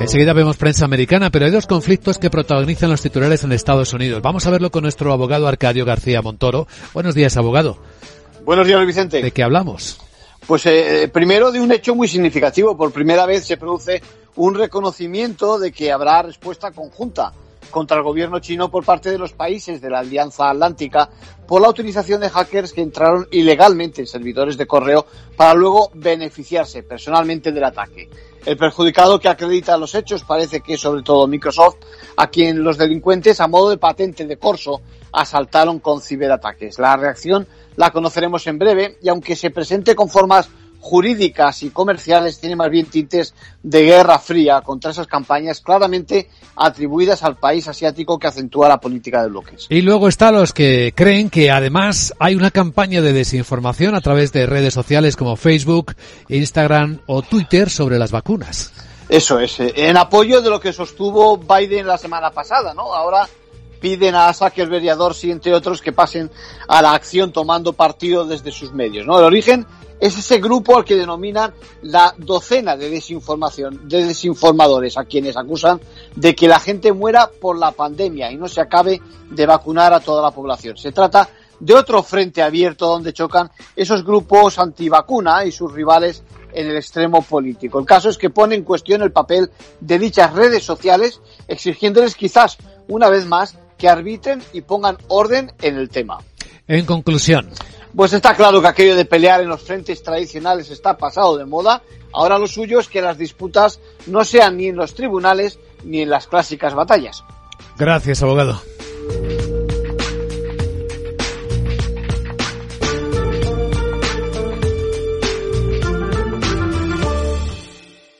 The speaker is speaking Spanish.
Enseguida vemos prensa americana, pero hay dos conflictos que protagonizan los titulares en Estados Unidos. Vamos a verlo con nuestro abogado Arcadio García Montoro. Buenos días, abogado. Buenos días, Vicente. ¿De qué hablamos? Pues eh, primero de un hecho muy significativo. Por primera vez se produce un reconocimiento de que habrá respuesta conjunta contra el gobierno chino por parte de los países de la Alianza Atlántica por la utilización de hackers que entraron ilegalmente en servidores de correo para luego beneficiarse personalmente del ataque. El perjudicado que acredita los hechos parece que es sobre todo Microsoft, a quien los delincuentes, a modo de patente de corso, asaltaron con ciberataques. La reacción la conoceremos en breve y aunque se presente con formas jurídicas y comerciales tiene más bien tintes de guerra fría contra esas campañas claramente atribuidas al país asiático que acentúa la política de bloques. Y luego están los que creen que además hay una campaña de desinformación a través de redes sociales como Facebook, Instagram o Twitter sobre las vacunas. Eso es, eh, en apoyo de lo que sostuvo Biden la semana pasada, ¿no? Ahora piden a Zuckerberg y a Dorsey, entre otros, que pasen a la acción tomando partido desde sus medios, ¿no? El origen es ese grupo al que denominan la docena de desinformación, de desinformadores, a quienes acusan de que la gente muera por la pandemia y no se acabe de vacunar a toda la población. Se trata de otro frente abierto donde chocan esos grupos antivacuna y sus rivales en el extremo político. El caso es que pone en cuestión el papel de dichas redes sociales, exigiéndoles quizás una vez más que arbitren y pongan orden en el tema. En conclusión, pues está claro que aquello de pelear en los frentes tradicionales está pasado de moda. Ahora lo suyo es que las disputas no sean ni en los tribunales ni en las clásicas batallas. Gracias, abogado.